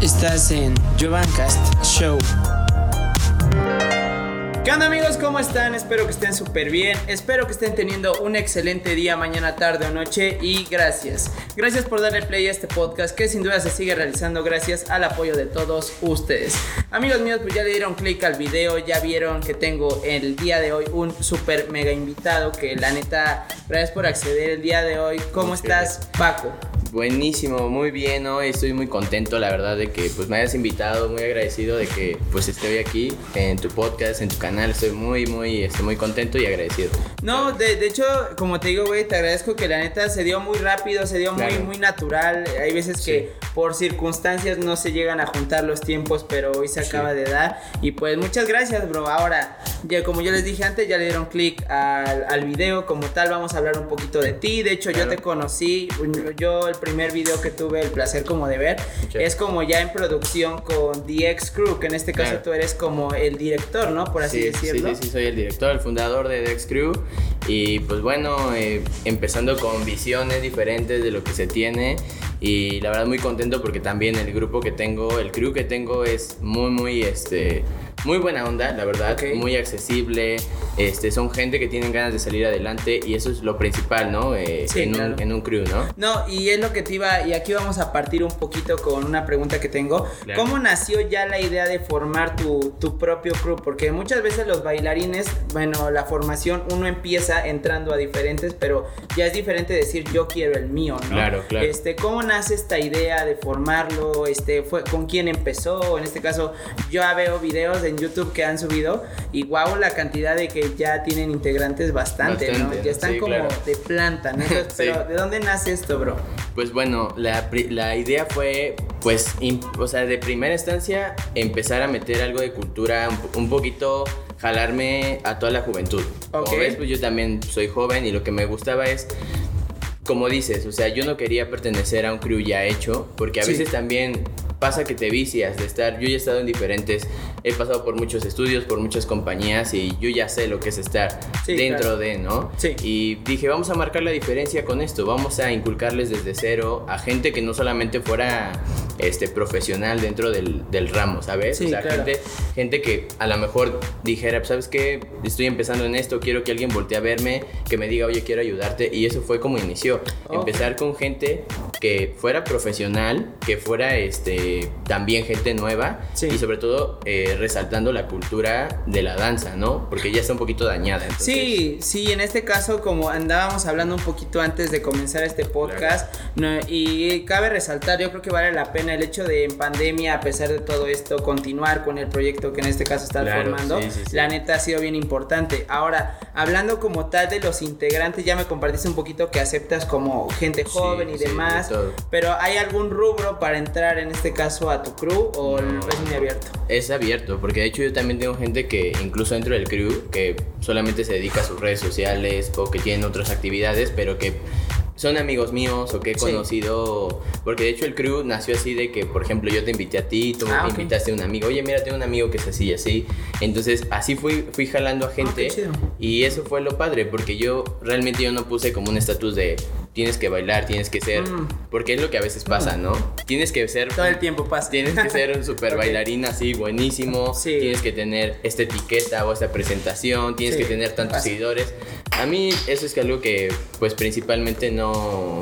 Estás en Jovancast Show. ¿Qué onda amigos? ¿Cómo están? Espero que estén súper bien. Espero que estén teniendo un excelente día, mañana, tarde o noche. Y gracias. Gracias por darle play a este podcast que sin duda se sigue realizando gracias al apoyo de todos ustedes. Amigos míos, pues ya le dieron click al video. Ya vieron que tengo el día de hoy un súper mega invitado. Que la neta, gracias por acceder el día de hoy. ¿Cómo estás, Paco? Buenísimo, muy bien, hoy estoy muy contento, la verdad, de que pues me hayas invitado, muy agradecido de que pues estoy aquí en tu podcast, en tu canal, estoy muy, muy, estoy muy contento y agradecido. No, de, de hecho, como te digo, güey, te agradezco que la neta se dio muy rápido, se dio muy, Claro. muy natural. Hay veces que por circunstancias no se llegan a juntar los tiempos, pero hoy se Sí. acaba de dar. Y pues muchas gracias, bro. Ahora, ya como yo les dije antes, ya le dieron clic al, al video como tal, vamos a hablar un poquito de ti. De hecho, yo te conocí, yo el primer video que tuve el placer como de ver, Sí. es como ya en producción con The X Crew, que en este caso Claro. tú eres como el director, ¿no? Por así sí, decirlo. Sí, sí, sí, soy el director, el fundador de Dex Crew. Y pues bueno, eh, empezando con visiones diferentes de lo que se tiene. Y la verdad muy contento porque también el grupo que tengo, el crew que tengo es muy, muy, este, muy buena onda, la verdad. Ok. Muy accesible. Este, son gente que tienen ganas de salir adelante y eso es lo principal, ¿no? Eh, Sí, en, claro. un, en un crew, ¿no? No, y es lo que te iba, y aquí vamos a partir un poquito con una pregunta que tengo. Claro. ¿Cómo nació ya la idea de formar tu, tu propio crew? Porque muchas veces los bailarines, bueno, la formación uno empieza entrando a diferentes, pero ya es diferente decir yo quiero el mío, ¿no? Claro, claro. Este, ¿cómo nace esta idea de formarlo? Este, fue con quién empezó? En este caso, yo veo videos en YouTube que han subido y wow, la cantidad de que ya tienen integrantes bastante, ¿no? Ya están sí, como claro. de planta, ¿no? Entonces, Sí. Pero ¿de dónde nace esto, bro? Pues bueno, la, idea fue, pues, im- o sea, de primera instancia, empezar a meter algo de cultura, un, po- un poquito jalarme a toda la juventud. Ok. Como ves, pues yo también soy joven y lo que me gustaba es, como dices, o sea, yo no quería pertenecer a un crew ya hecho, porque a Sí. veces también pasa que te vicias de estar, yo ya he estado en diferentes, he pasado por muchos estudios, por muchas compañías y yo ya sé lo que es estar Sí, dentro claro. de, ¿no? Sí. Y dije, vamos a marcar la diferencia con esto, vamos a inculcarles desde cero a gente que no solamente fuera este, profesional dentro del, del ramo, ¿sabes? Sí, o sea, claro. gente, gente que a lo mejor dijera, ¿sabes qué? Estoy empezando en esto, quiero que alguien voltee a verme, que me diga, oye, quiero ayudarte. Y eso fue como inició. Ok. Empezar con gente que fuera profesional, que fuera este, también gente nueva Sí. y sobre todo eh, resaltando la cultura de la danza, ¿no? Porque ya está un poquito dañada. entonces- Sí, sí, en este caso, como andábamos hablando un poquito antes de comenzar este podcast, no, y cabe resaltar, yo creo que vale la pena el hecho de en pandemia, a pesar de todo esto, continuar con el proyecto que en este caso Claro, formando. sí, sí, sí. La neta ha sido bien importante. Ahora, hablando como tal de los integrantes, ya me compartiste un poquito que aceptas como gente joven y de demás, pero ¿hay algún rubro para entrar en este caso a tu crew o es muy abierto? Es abierto, porque de hecho yo también tengo gente que incluso dentro del crew que solamente se dedica a sus redes sociales o que tienen otras actividades, pero que son amigos míos o que he Sí. conocido, porque de hecho el crew nació así de que, por ejemplo, yo te invité a ti, tú Ah, me ok. invitaste a un amigo, oye, mira, tengo un amigo que es así y así, entonces así fui, fui jalando a gente Ah, chido. y eso fue lo padre, porque yo realmente yo no puse como un estatus de tienes que bailar, tienes que ser, Mm. porque es lo que a veces pasa, ¿no? Tienes que ser Todo el tiempo pasa. Tienes que ser un super bailarín así, buenísimo. Sí. Tienes que tener esta etiqueta o esta presentación. Tienes Sí, que tener tantos pasa. seguidores. A mí eso es que algo que pues principalmente no...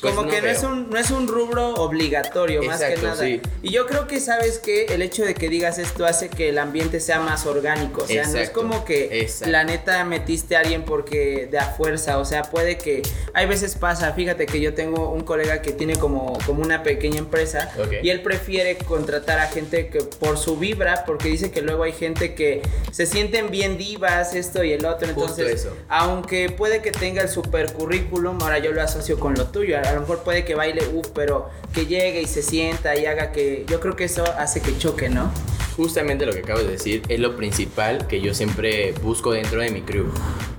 pues, Como que no es, un, no es un rubro obligatorio, más que nada. sí. Y yo creo que, ¿sabes que El hecho de que digas esto hace que el ambiente sea más orgánico. O sea, no es como que exacto. la neta metiste a alguien porque de a fuerza. O sea, puede que. Hay veces pasa, fíjate que yo tengo un colega que tiene como, como una pequeña empresa y él prefiere contratar a gente que por su vibra, porque dice que luego hay gente que se sienten bien divas, esto y el otro. Entonces, eso. aunque puede que tenga el super currículum, ahora yo lo asocio con lo tuyo. A lo mejor puede que baile, uff, pero que llegue y se sienta y haga que. Yo creo que eso hace que choque, ¿no? Justamente lo que acabas de decir es lo principal que yo siempre busco dentro de mi crew.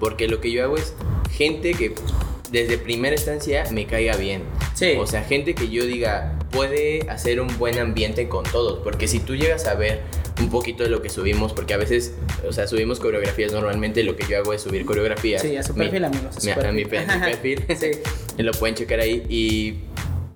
Porque lo que yo hago es gente que desde primera instancia me caiga bien. Sí. O sea, gente que yo diga puede hacer un buen ambiente con todos. Porque si tú llegas a ver un poquito de lo que subimos, porque a veces, o sea, subimos coreografías normalmente, lo que yo hago es subir coreografías. Sí, a su Mi- perfil, amigos. a su mi- a mi, pe- mi perfil. sí. Lo pueden checar ahí y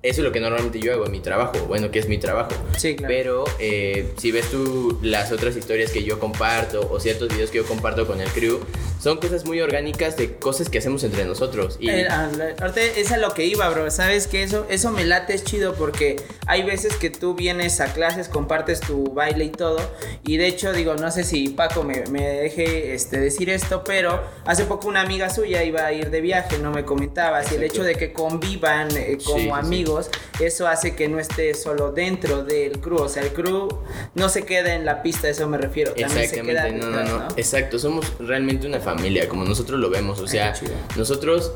eso es lo que normalmente yo hago en mi trabajo, bueno, que es mi trabajo. Sí, claro. Pero eh, si ves tú las otras historias que yo comparto o ciertos videos que yo comparto con el crew, son cosas muy orgánicas de cosas que hacemos entre nosotros. Y Eh, ah, la- ahorita es a lo que iba, bro. Sabes que eso, eso me late, es chido porque hay veces que tú vienes a clases, compartes tu baile y todo. Y de hecho, digo, no sé si Paco me, me deje este, decir esto, pero hace poco una amiga suya iba a ir de viaje, no me comentaba. Si el hecho de que convivan eh, como Sí, sí. Amigos, eso hace que no esté solo dentro del crew. O sea, el crew no se queda en la pista, a eso me refiero. También se queda Exactamente, no, no, no, Exacto, somos realmente una familia, como nosotros lo vemos. O sea, nosotros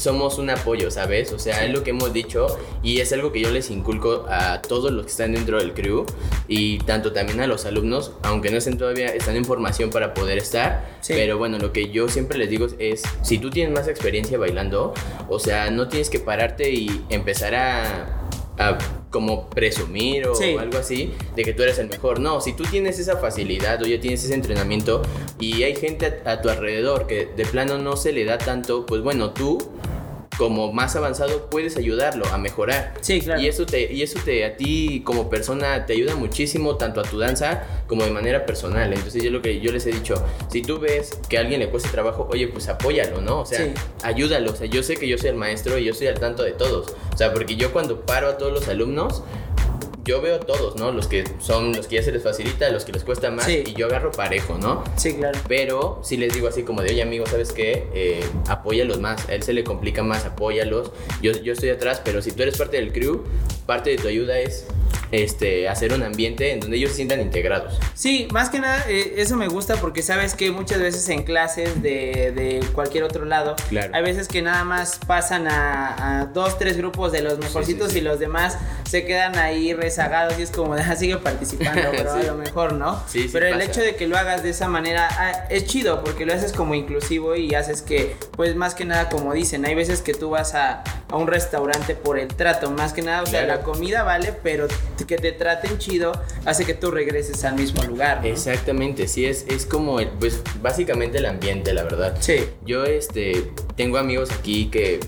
somos un apoyo, ¿sabes? O sea, Sí. es lo que hemos dicho y es algo que yo les inculco a todos los que están dentro del crew y tanto también a los alumnos, aunque no estén todavía, están en formación para poder estar. Sí. Pero bueno, lo que yo siempre les digo es, si tú tienes más experiencia bailando, o sea, no tienes que pararte y empezar a... a como presumir o Sí. algo así de que tú eres el mejor. No, si tú tienes esa facilidad o ya tienes ese entrenamiento y hay gente a, a tu alrededor que de plano no se le da tanto, pues bueno, tú como más avanzado puedes ayudarlo a mejorar. Sí, claro. Y eso te y eso te a ti como persona te ayuda muchísimo tanto a tu danza como de manera personal. Entonces yo lo que yo les he dicho, si tú ves que a alguien le cuesta trabajo, oye, pues apóyalo, ¿no? O sea, Sí. ayúdalo. O sea, yo sé que yo soy el maestro y yo estoy al tanto de todos. O sea, porque yo cuando paro a todos los alumnos yo veo todos, ¿no? Los que son los que ya se les facilita, los que les cuesta más Sí. y yo agarro parejo, ¿no? Sí, claro. Pero si les digo así como de, oye amigo, ¿sabes qué? Eh, apóyalos más, a él se le complica más, apóyalos. Yo, yo estoy atrás, pero si tú eres parte del crew, parte de tu ayuda es este, hacer un ambiente en donde ellos se sientan integrados. Sí, más que nada, eh, eso me gusta porque sabes que muchas veces en clases de, de cualquier otro lado, Claro. hay veces que nada más pasan a, a dos, tres grupos de los mejorcitos sí, sí. y los demás se quedan ahí rezagados y es como, ah, sigue participando, pero Sí. a lo mejor, ¿no? Sí, sí pero el hecho de que lo hagas de esa manera ah, es chido porque lo haces como inclusivo y haces que, pues más que nada, como dicen, hay veces que tú vas a, a un restaurante por el trato, más que nada, o sea, la comida vale, pero que te traten chido hace que tú regreses al mismo lugar. ¿no? Exactamente, sí, es, es como, el- pues básicamente el ambiente, la verdad. Sí. Yo este, tengo amigos aquí que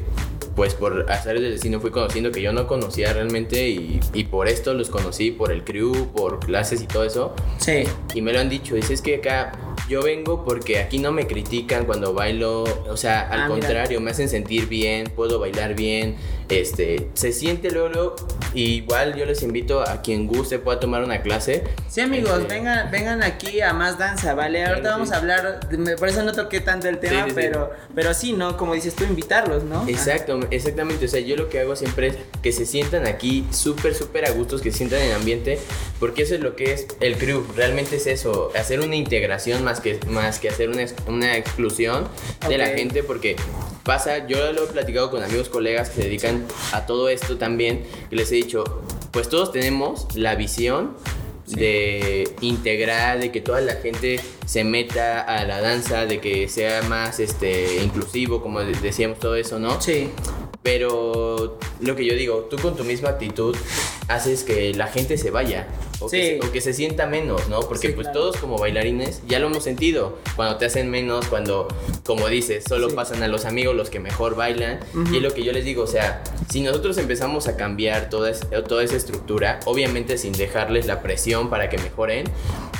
pues por hacer del destino fui conociendo que yo no conocía realmente y, y por esto los conocí, por el crew, por clases y todo eso. Sí. Y me lo han dicho, dice, es que acá yo vengo porque aquí no me critican cuando bailo, o sea, al Ah, mira. contrario, me hacen sentir bien, puedo bailar bien, este, se siente luego, igual yo les invito a quien guste pueda tomar una clase. Sí, amigos, Este, vengan, vengan aquí a más danza, ¿vale? Claro, Ahorita vamos a hablar, de- por eso no toqué tanto el tema, Sí, sí, sí. pero, pero sí, ¿no? Como dices tú, invitarlos, ¿no? Exacto, exactamente. O sea, yo lo que hago siempre es que se sientan aquí súper, súper a gustos, que se sientan en el ambiente, porque eso es lo que es el crew. Realmente es eso, hacer una integración más que, más que hacer una, una exclusión de la gente, porque pasa, yo lo he platicado con amigos, colegas que se dedican a todo esto también, que les he dicho, pues todos tenemos la visión de integrar, de que toda la gente se meta a la danza, de que sea más este inclusivo, como de- decíamos todo eso, ¿no? Sí. Pero lo que yo digo, tú con tu misma actitud haces que la gente se vaya o, Sí. que, se, o que se sienta menos, ¿no? Porque Sí, pues claro. todos como bailarines ya lo hemos sentido, cuando te hacen menos, cuando, como dices, solo Sí. pasan a los amigos los que mejor bailan. Y es lo que yo les digo, o sea, si nosotros empezamos a cambiar toda, es- toda esa estructura, obviamente sin dejarles la presión para que mejoren,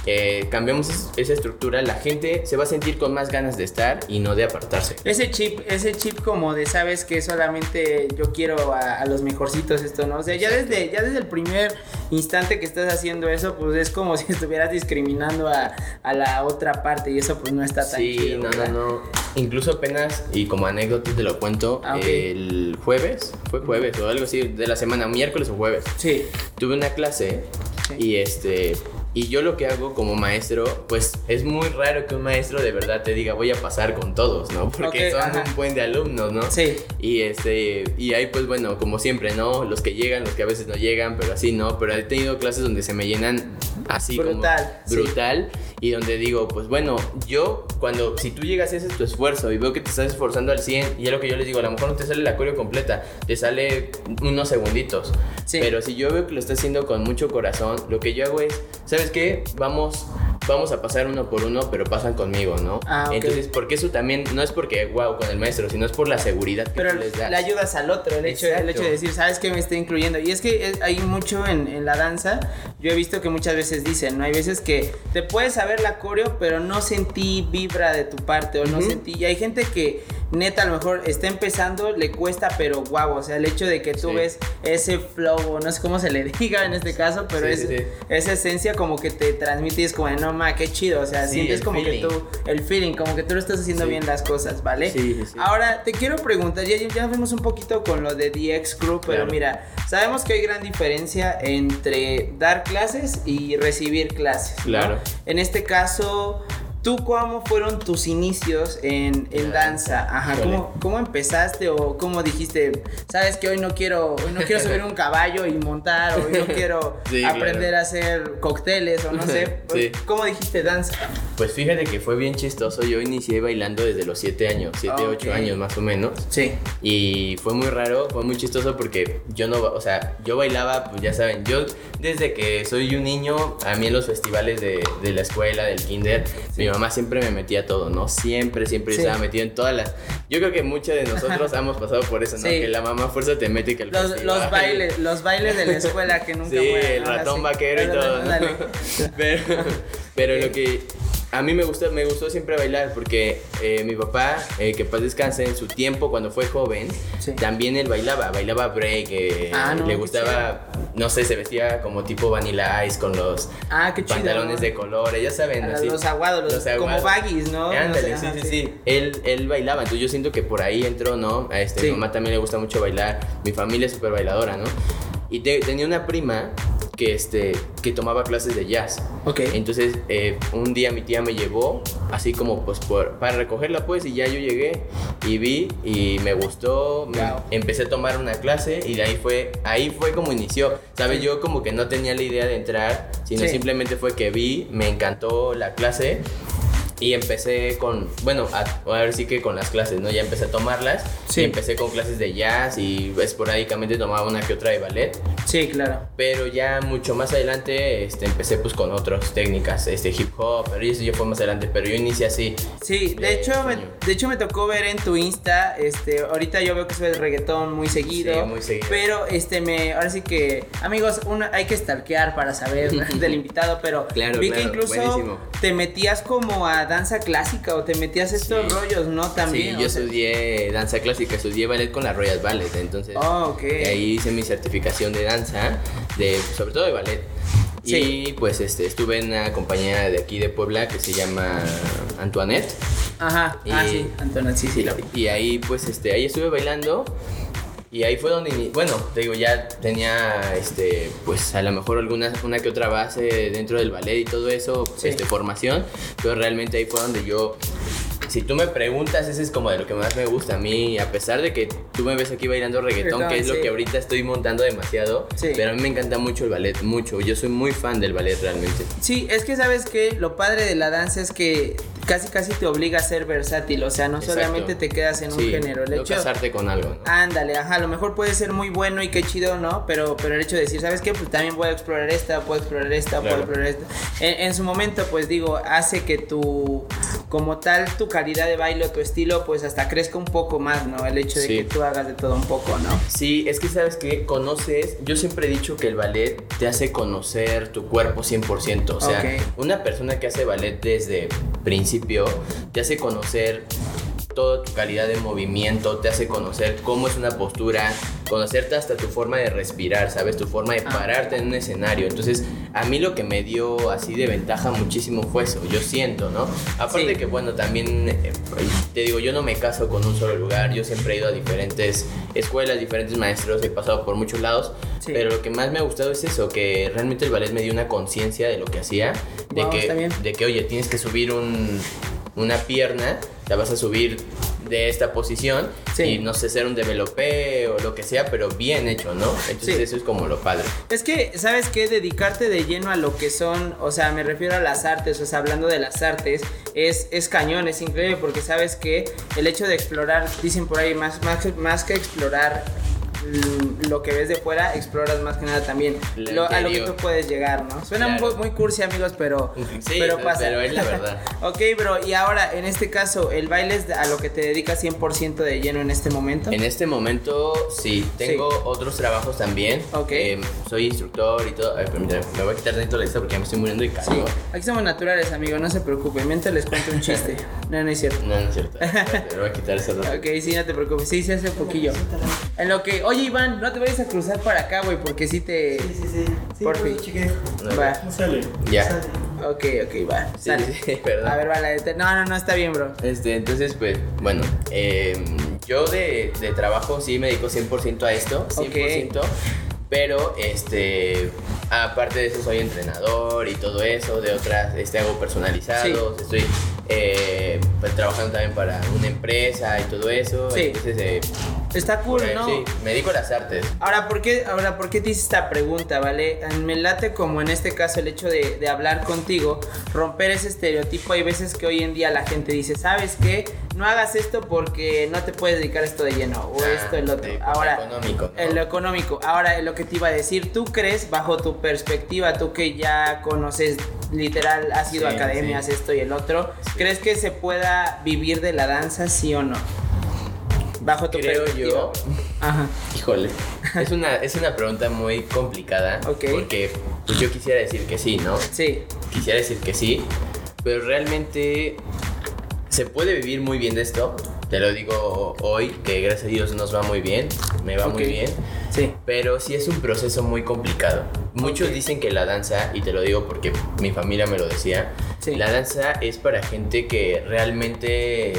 eh, cambiamos es- esa estructura, la gente se va a sentir con más ganas de estar y no de apartarse. Ese chip, ese chip como de sabes que solamente yo quiero a, a los mejorcitos esto, ¿no? O sea, ya desde, ya desde el primer instante que estás haciendo eso, pues es como si estuvieras discriminando a, a la otra parte y eso pues no está tan Sí, chido. no, no, ¿verdad? no. Incluso apenas, y como anécdota te lo cuento, Ah, el jueves, fue jueves o algo así, de la semana, miércoles o jueves, Sí. tuve una clase Sí. y este... Y yo lo que hago como maestro, pues es muy raro que un maestro de verdad te diga voy a pasar con todos, ¿no? Porque Ok, son ajá. un buen de alumnos, ¿no? Sí. Y este, y ahí pues bueno, como siempre, ¿no? Los que llegan, los que a veces no llegan, pero así, ¿no? Pero he tenido clases donde se me llenan así Brutal, sí. como brutal y donde digo, pues bueno, yo cuando, si tú llegas y haces tu esfuerzo y veo que te estás esforzando al 100, y es lo que yo les digo, a lo mejor no te sale la coreo completa, te sale unos segunditos, Sí. pero si yo veo que lo estás haciendo con mucho corazón, lo que yo hago es, ¿sabes qué? Vamos vamos a pasar uno por uno, pero pasan conmigo, ¿no? Ah. Entonces, porque eso también no es porque, wow, con el maestro, sino es por la seguridad que Pero tú les das. le ayudas al otro, el hecho, el hecho de decir, ¿sabes qué me está incluyendo? Y es que es- hay mucho en, en la danza, yo he visto que muchas veces dicen, ¿no? Hay veces que te puedes saber la coreo, pero no sentí vibra de tu parte o no sentí... Y hay gente que neta a lo mejor está empezando, le cuesta, pero guau, o sea, el hecho de que tú Sí. ves ese flow, no sé cómo se le diga en este caso, pero Sí, es, sí, esa esencia como que te transmite y es como, de, no, ma, qué chido, o sea, sientes como feeling. que tú, el feeling, como que tú lo estás haciendo bien las cosas, ¿vale? Sí, sí, sí. Ahora, te quiero preguntar, ya, ya vimos un poquito con lo de DX Crew, pero Claro. mira, sabemos que hay gran diferencia entre dar clases y recibir clases. ¿no? Claro. En este caso, ¿tú cómo fueron tus inicios en, en danza? Ajá. ¿cómo, ¿cómo empezaste o cómo dijiste, sabes que hoy no quiero, hoy no quiero subir un caballo y montar, o hoy no quiero Sí, aprender claro. a hacer cócteles, o no sé? Sí. ¿Cómo dijiste danza? Pues fíjate que fue bien chistoso. Yo inicié bailando desde los 7 años, 7, Ah, 8 ok. años más o menos. Sí. Y fue muy raro, fue muy chistoso porque yo no, o sea, yo bailaba, pues ya saben, yo desde que soy un niño, a mí en los festivales de, de la escuela, del kinder, mi mamá siempre me metía a todo, ¿no? Siempre, siempre Sí. estaba metido en todas las... Yo creo que muchos de nosotros hemos pasado por eso, ¿no? Sí. Que la mamá fuerza te mete que el Los, festival. los bailes, los bailes de la escuela que nunca Sí, mueren, el ratón vaquero y todo. ¿no? Ándale. pero pero lo que a mí me gustó, me gustó siempre bailar porque eh, mi papá, eh, que paz descanse, en su tiempo cuando fue joven, Sí. también él bailaba, bailaba break, eh, Ah, no, le gustaba, no sé, se vestía como tipo Vanilla Ice con los Ah, chido. pantalones de colores, ya saben, así. Los aguados, los, Los como baggies, ¿no? Ándale, No sé, sí, ajá, sí, sí. Él, él bailaba, entonces yo siento que por ahí entró, ¿no? A este, Sí. Mi mamá también le gusta mucho bailar, mi familia es súper bailadora, ¿no? Y te- tenía una prima que, este, que tomaba clases de jazz. Ok. Entonces, eh, un día mi tía me llevó, así como pues por- para recogerla, pues, y ya yo llegué y vi y me gustó. me- Wow. empecé a tomar una clase y de ahí fue, ahí fue como inició. ¿Sabes? Sí. Yo como que no tenía la idea de entrar, sino Sí. simplemente fue que vi, me encantó la clase. Y empecé con, bueno, a, a ver sí que con las clases, ¿no? Ya empecé a tomarlas. Sí. Y empecé con clases de jazz y esporádicamente tomaba una que otra de ballet. Sí, claro. Pero ya mucho más adelante este, empecé pues con otras técnicas, este hip hop, pero eso ya fue más adelante, pero yo inicié así. Sí, de De hecho, me, de hecho me tocó ver en tu Insta, este, ahorita yo veo que subes reggaetón muy seguido, Sí, muy seguido. pero este me, ahora sí que, amigos, una, hay que stalkear para saber del invitado, pero Claro, vi que claro, incluso buenísimo. te metías como a danza clásica o te metías estos Sí. rollos, ¿no? También. sí, yo sea- estudié danza clásica, estudié ballet con la Royal Ballet, entonces Oh, ok. de ahí hice mi certificación de danza, de, sobre todo de ballet. Sí. Y pues este, estuve en una compañía de aquí de Puebla que se llama Antoinette. Ajá, ah, Y- sí, Antonio, sí, sí, vi. Y ahí pues este, ahí estuve bailando. Y ahí fue donde, bueno, te digo, ya tenía, este, pues a lo mejor alguna, una que otra base dentro del ballet y todo eso, Sí. este, formación, pero realmente ahí fue donde yo, si tú me preguntas, ese es como de lo que más me gusta a mí, a pesar de que tú me ves aquí bailando reggaetón, Reggaetón, que es sí. lo que ahorita estoy montando demasiado, Sí. pero a mí me encanta mucho el ballet, mucho, yo soy muy fan del ballet realmente. Sí, es que sabes que lo padre de la danza es que casi casi te obliga a ser versátil, o sea, no Exacto. solamente te quedas en un Sí, género. El no hecho, casarte con algo, ¿no? Ándale, ajá, a lo mejor puede ser muy bueno y qué chido, ¿no? Pero, pero el hecho de decir, ¿sabes qué? Pues también puedo explorar esta, puedo explorar esta, puedo Claro. explorar esta. En, en su momento, pues digo, hace que tu, como tal, tu calidad de baile o tu estilo, pues hasta crezca un poco más, ¿no? El hecho de Sí. que tú hagas de todo un poco, ¿no? Sí, es que sabes que conoces, yo siempre he dicho que el ballet te hace conocer tu cuerpo 100%, o sea, una persona que hace ballet desde principio te hace conocer toda tu calidad de movimiento, te hace conocer cómo es una postura, conocerte hasta tu forma de respirar, ¿sabes? Tu forma de Ah. pararte en un escenario. Entonces, a mí lo que me dio así de ventaja muchísimo fue eso, yo siento, ¿no? Aparte Sí. que, bueno, también, eh, te digo, yo no me caso con un solo lugar, yo siempre he ido a diferentes escuelas, diferentes maestros, he pasado por muchos lados, Sí. pero lo que más me ha gustado es eso, que realmente el ballet me dio una conciencia de lo que hacía, de, Wow, que, de que, oye, tienes que subir un, una pierna, vas a subir de esta posición Sí. y no sé, ser un develope o lo que sea, pero bien hecho, ¿no? Entonces Sí. eso es como lo padre. Es que, ¿sabes qué? Dedicarte de lleno a lo que son, o sea, me refiero a las artes, o sea, hablando de las artes, es, es cañón, es increíble, porque sabes que el hecho de explorar, dicen por ahí, más, más, que- más que explorar lo que ves de fuera, exploras más que nada también Lo a lo que tú puedes llegar, ¿no? Suena Claro. muy, muy cursi, amigos, pero, Sí, pero pero- pasa. pero es la verdad. ok, bro, y ahora, en este caso, ¿el baile es a lo que te dedicas 100% de lleno en este momento? En este momento sí, tengo otros trabajos también. Ok. Eh, soy instructor y todo. Ay, permítame, me voy a quitar dentro de esto porque ya me estoy muriendo de Sí, calor. aquí somos naturales, amigo, no se preocupen. Mientras les cuento un chiste. No, no es cierto. No, no es cierto. Me voy a quitar eso. Ok, sí, no te preocupes. Sí, se hace poquillo. En lo que. Oye, Iván, no te vayas a cruzar para acá, güey, porque sí te. Sí, sí, sí. Sí, Por fin. No, Va. No sale. Ya. Sale. Ok, ok, va. Sí, Sale. sí, perdón. A ver, va la de- No, no, no, está bien, bro. Este, entonces, pues, bueno, eh, yo de, de trabajo sí me dedico 100% a esto, 100%, pero, este, aparte de eso soy entrenador y todo eso, de otras, este, hago personalizados, estoy eh, pues, trabajando también para una empresa y todo eso, Sí. entonces, eh, Está cool, ahí, ¿no? sí, me dedico a las artes. Ahora, ¿por qué, ahora, ¿por qué te hice esta pregunta, vale? Me late como en este caso el hecho de, de hablar contigo, romper ese estereotipo. Hay veces que hoy en día la gente dice, ¿sabes qué? No hagas esto porque no te puedes dedicar a esto de lleno o Ah, esto, el otro. de- Ahora, económico, ¿no? en lo económico. Ahora, en lo que te iba a decir, ¿tú crees, bajo tu perspectiva, tú que ya conoces literal, has ido a Sí, academias, sí. esto y el otro, Sí. ¿crees que se pueda vivir de la danza, sí o no? Bajo tu Creo yo, Ajá. híjole, es una, es una pregunta muy complicada, Ok. porque pues, yo quisiera decir que sí, ¿no? Sí. quisiera decir que sí, pero realmente se puede vivir muy bien de esto. Te lo digo hoy, que gracias a Dios nos va muy bien, me va muy Ok. bien, Sí. pero sí es un proceso muy complicado. Muchos dicen que la danza, y te lo digo porque mi familia me lo decía, Sí. la danza es para gente que realmente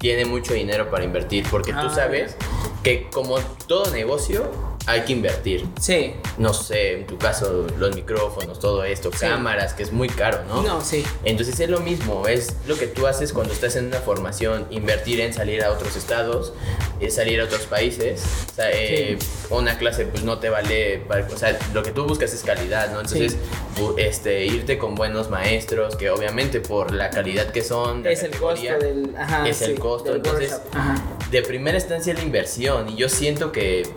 tiene mucho dinero para invertir, porque Ah, tú sabes que como todo negocio hay que invertir Sí. no sé, en tu caso, los micrófonos, todo esto, Sí. cámaras, que es muy caro, ¿no? No, sí. Entonces es lo mismo, es lo que tú haces cuando estás en una formación, invertir en salir a otros estados, es salir a otros países. O sea, eh, una clase pues no te vale, para- o sea, lo que tú buscas es calidad, ¿no? Entonces, Sí. este, irte con buenos maestros, que obviamente por la calidad que son, Es el costo del. Ajá, es el sí, costo, entonces-. Ajá. de primera instancia la inversión y yo siento que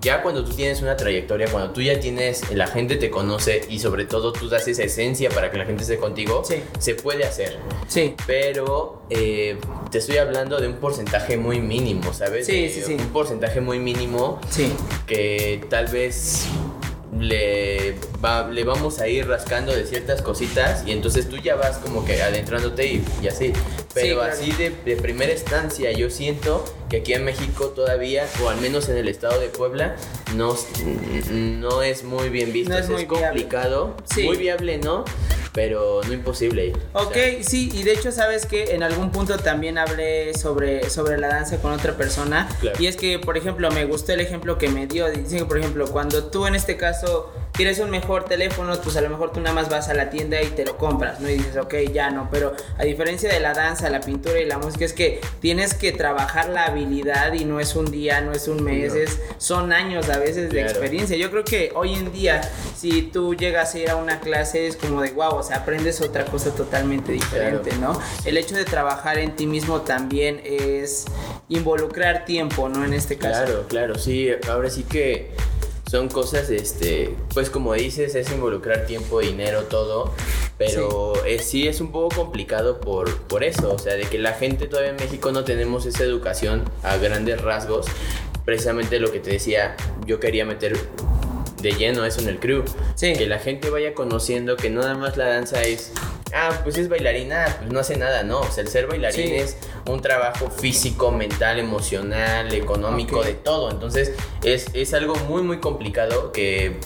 ya cuando tú tienes una trayectoria, cuando tú ya tienes, la gente te conoce y sobre todo tú das esa esencia para que la gente esté contigo, Sí. se puede hacer. Sí. Pero eh, te estoy hablando de un porcentaje muy mínimo, ¿sabes? Sí, De sí, sí. Un porcentaje muy mínimo Sí. que tal vez le, va- le vamos a ir rascando de ciertas cositas y entonces tú ya vas como que adentrándote y, y así. Pero claro. así de, de primera instancia yo siento que aquí en México todavía, o al menos en el estado de Puebla, no, no es muy bien visto. No es viable. complicado. Sí. Muy viable, ¿no? Pero no imposible. O Ok, sea, sí, y de hecho sabes que en algún punto también hablé sobre, sobre la danza con otra persona. Claro. Y es que, por ejemplo, me gustó el ejemplo que me dio. Dice que, por ejemplo, cuando tú en este caso quieres un mejor teléfono, pues a lo mejor tú nada más vas a la tienda y te lo compras, ¿no? Y dices, ok, ya no. Pero a diferencia de la danza, la pintura y la música, es que tienes que trabajar la habilidad y no es un día, no es un mes, No. es, son años a veces de experiencia. Yo creo que hoy en día, si tú llegas a ir a una clase, es como de wow, o sea, aprendes otra cosa totalmente diferente, ¿no? El hecho de trabajar en ti mismo también es involucrar tiempo, ¿no? En este caso. Claro, claro, sí. Ahora sí que son cosas, este, pues como dices, es involucrar tiempo, dinero, todo. Pero eh, sí es un poco complicado por, por eso. O sea, de que la gente todavía en México no tenemos esa educación a grandes rasgos. Precisamente lo que te decía, yo quería meter de lleno eso en el crew. Sí. Que la gente vaya conociendo que no nada más la danza es, ah, pues es bailarina, pues no hace nada, no. O sea, el ser bailarín Sí. es un trabajo físico, mental, emocional, económico, de todo. Entonces es, es algo muy, muy complicado que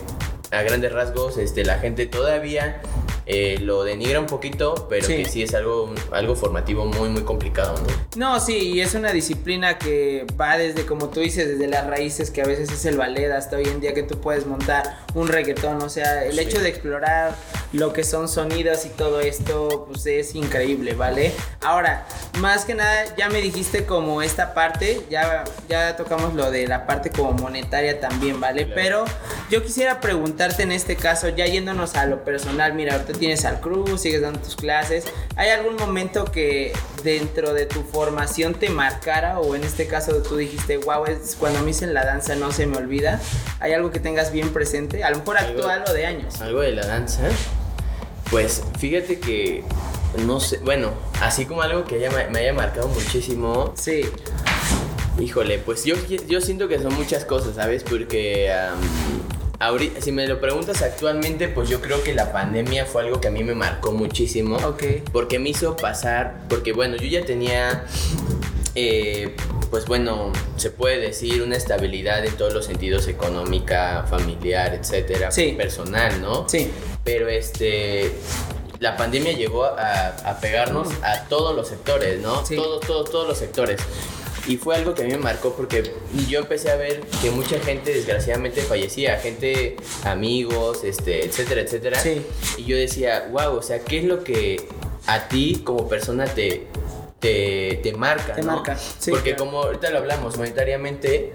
a grandes rasgos este, la gente todavía eh, lo denigra un poquito, pero Sí. que sí es algo, algo formativo muy, muy complicado, ¿no? No, sí, y es una disciplina que va desde, como tú dices, desde las raíces, que a veces es el ballet, hasta hoy en día que tú puedes montar un reggaetón. O sea, el Sí. hecho de explorar lo que son sonidos y todo esto, pues es increíble, ¿vale? Ahora, más que nada, ya me dijiste como esta parte, ya, ya tocamos lo de la parte como monetaria también, ¿vale? Pero yo quisiera preguntarte en este caso, ya yéndonos a lo personal, mira, ahorita tienes al crew, sigues dando tus clases, ¿hay algún momento que dentro de tu formación te marcara o en este caso tú dijiste, wow, es cuando me dicen la danza no se me olvida? ¿Hay algo que tengas bien presente? A lo mejor actual o de años. Algo de la danza. Pues fíjate que no sé, bueno, así como algo que haya, me haya marcado muchísimo. Sí. Híjole, pues yo, yo siento que son muchas cosas, ¿sabes? Porque ahorita, si me lo preguntas actualmente, pues yo creo que la pandemia fue algo que a mí me marcó muchísimo. Ok. Porque me hizo pasar, porque bueno, yo ya tenía, eh, pues bueno, se puede decir una estabilidad en todos los sentidos, económica, familiar, etcétera, Sí. personal, ¿no? Sí. Pero este, la pandemia llegó a, a pegarnos a todos los sectores, ¿no? Sí. Todos, todos, todos los sectores. Y fue algo que a mí me marcó porque yo empecé a ver que mucha gente desgraciadamente fallecía, gente, amigos, este, etcétera, etcétera. Sí. Y yo decía, wow, o sea, ¿qué es lo que a ti como persona te, te, te marca? Te ¿no? marca, sí, Porque claro. como ahorita lo hablamos, monetariamente,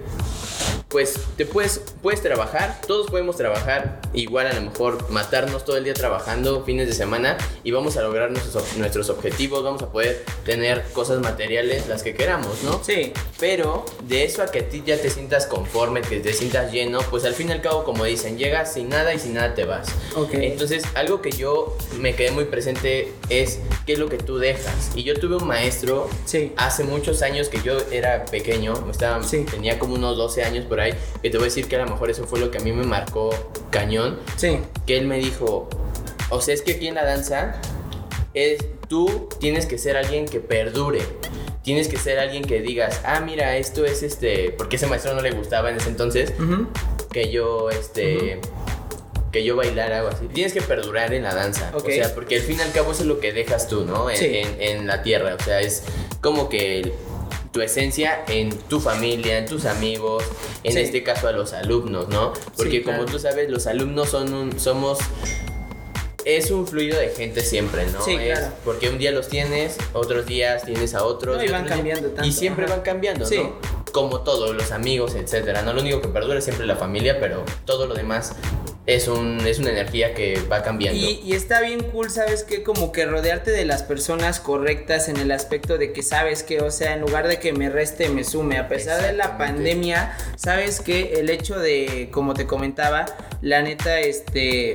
pues te puedes, puedes trabajar, todos podemos trabajar, igual a lo mejor matarnos todo el día trabajando fines de semana y vamos a lograr nuestros, nuestros objetivos, vamos a poder tener cosas materiales, las que queramos, ¿no? Sí. Pero de eso a que a ti ya te sientas conforme, que te sientas lleno, pues al fin y al cabo, como dicen, llegas sin nada y sin nada te vas. Ok. Entonces, algo que yo me quedé muy presente es qué es lo que tú dejas. Y yo tuve un maestro Sí. hace muchos años que yo era pequeño, estaba, Sí. tenía como unos 12 años por ahí, que te voy a decir que a lo mejor eso fue lo que a mí me marcó cañón, Sí. que él me dijo, o sea, es que aquí en la danza es tú tienes que ser alguien que perdure. Tienes que ser alguien que digas, ah, mira, esto es este, porque ese maestro no le gustaba en ese entonces, que yo, este, que yo bailara o así. Tienes que perdurar en la danza. O sea, porque al fin y al cabo eso es lo que dejas tú, ¿no? En, Sí. en- en la tierra. O sea, es como que tu esencia en tu familia, en tus amigos, en Sí. este caso a los alumnos, ¿no? Porque claro. como tú sabes, los alumnos son un, somos es un fluido de gente siempre, ¿no? Sí, Es- claro. porque un día los tienes, otros días tienes a otros. No, y van otros días- cambiando tanto, Y siempre ajá. van cambiando, Sí. ¿no? Como todo, los amigos, etcétera. No lo único que perdura es siempre la familia, pero todo lo demás es, un, es una energía que va cambiando. Y, y está bien cool, ¿sabes qué? Como que rodearte de las personas correctas en el aspecto de que sabes que, o sea, en lugar de que me reste, me sume. A pesar de la pandemia, sabes que el hecho de, como te comentaba, la neta, este...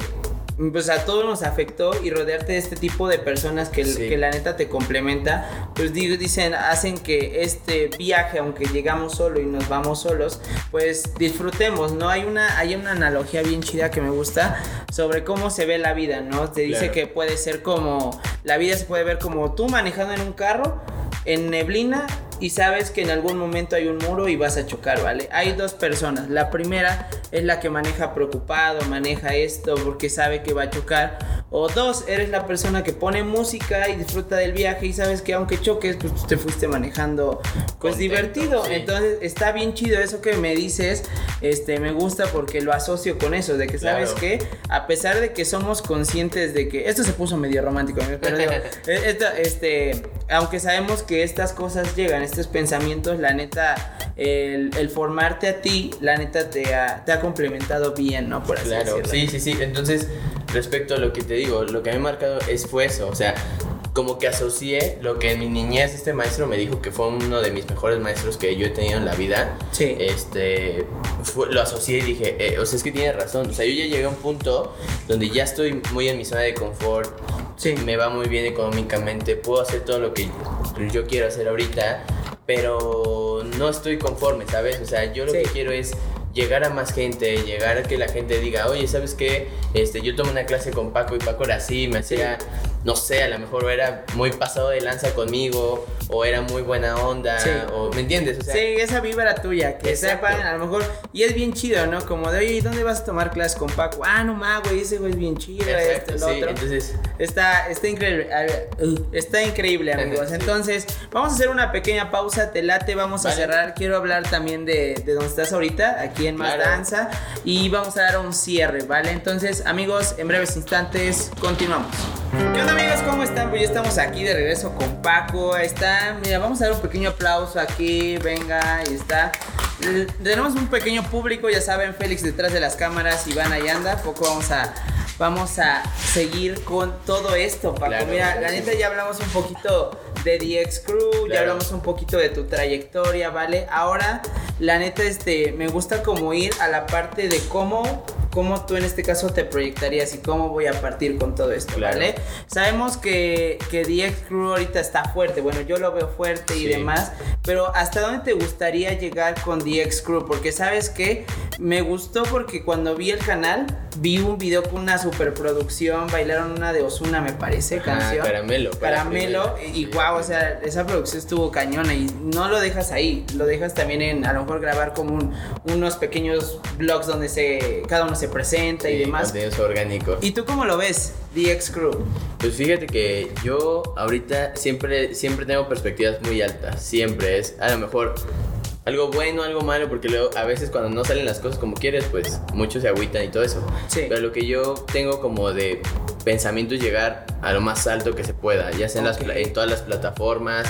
Pues a todos nos afectó y rodearte de este tipo de personas que, Sí. que la neta te complementa, pues digo, dicen, hacen que este viaje, aunque llegamos solo y nos vamos solos, pues disfrutemos, ¿no? Hay una, hay una analogía bien chida que me gusta sobre cómo se ve la vida, ¿no? Te dice Claro. que puede ser como, la vida se puede ver como tú manejando en un carro, en neblina, y sabes que en algún momento hay un muro y vas a chocar, ¿vale? Hay dos personas. La primera es la que maneja preocupado, maneja esto porque sabe que va a chocar. O dos, eres la persona que pone música y disfruta del viaje y sabes que aunque choques, pues tú te fuiste manejando pues Contento, divertido. sí. Entonces está bien chido eso que me dices. Este, me gusta porque lo asocio con eso, de que sabes Claro. que a pesar de que somos conscientes de que esto se puso medio romántico, pero digo, esto, este, aunque sabemos que estas cosas llegan, estos pensamientos, la neta, el, el formarte a ti, la neta te ha, te ha complementado bien, ¿no? Por así Claro, decirlo. sí, sí, sí. Entonces, respecto a lo que te digo, lo que me ha marcado es fue eso. O sea, como que asocié lo que en mi niñez este maestro me dijo que fue uno de mis mejores maestros que yo he tenido en la vida. Sí. Este, fue- lo asocié y dije, eh, o sea, es que tiene razón. O sea, yo ya llegué a un punto donde ya estoy muy en mi zona de confort. Sí. Me va muy bien económicamente, puedo hacer todo lo que yo quiero hacer ahorita, pero no estoy conforme, ¿sabes? O sea, yo lo Sí. que quiero es llegar a más gente, llegar a que la gente diga, oye, ¿sabes qué? Este, yo tomé una clase con Paco y Paco era así, me hacía, no sé, a lo mejor era muy pasado de lanza conmigo, o era muy buena onda, Sí. o, ¿me entiendes? O sea, sí, esa vibra tuya, que Exacto. sepan, a lo mejor, y es bien chido, ¿no? Como de, oye, ¿y ¿dónde vas a tomar clases con Paco? Ah, no más, güey, ese güey es bien chido, exacto, este, el sí, otro. entonces, Está, está increíble, a ver, uh, está increíble amigos. Entonces, vamos a hacer una pequeña pausa, te late, vamos a Vale. cerrar. Quiero hablar también de, de donde estás ahorita, aquí en Más Claro. Danza, y vamos a dar un cierre, ¿vale? Entonces, amigos, en breves instantes, continuamos. ¿Qué onda amigos? ¿Cómo están? Pues ya estamos aquí de regreso con Paco. Ahí está, mira, vamos a dar un pequeño aplauso aquí, venga, ahí está. Tenemos un pequeño público, ya saben, Félix detrás de las cámaras, Iván ahí anda, poco vamos a vamos a seguir con todo esto, Paco. Claro, Mira, la sí. neta ya hablamos un poquito de DX Crew, ya hablamos un poquito de tu trayectoria, ¿vale? Ahora, la neta, este, me gusta como ir a la parte de cómo, cómo tú en este caso te proyectarías y cómo voy a partir con todo esto, Claro. ¿vale? Sabemos que, que DX Crew ahorita está fuerte, bueno, yo lo veo fuerte y demás, pero ¿hasta dónde te gustaría llegar con DX Crew? Porque sabes que me gustó porque cuando vi el canal, vi un video con una superproducción, bailaron una de Osuna, me parece, Ah, canción. caramelo. Caramelo y wow, o sea, esa producción estuvo cañona y no lo dejas ahí, lo dejas también en a lo mejor grabar como un- unos pequeños vlogs donde se cada uno se presenta y demás. orgánicos. ¿Y tú cómo lo ves, DX Crew? Pues fíjate que yo ahorita siempre, siempre tengo perspectivas muy altas. Siempre es a lo mejor algo bueno, algo malo, porque luego a veces cuando no salen las cosas como quieres, pues muchos se agüitan y todo eso. Sí. Pero lo que yo tengo como de pensamiento es llegar a lo más alto que se pueda, ya sea en, las en todas las plataformas,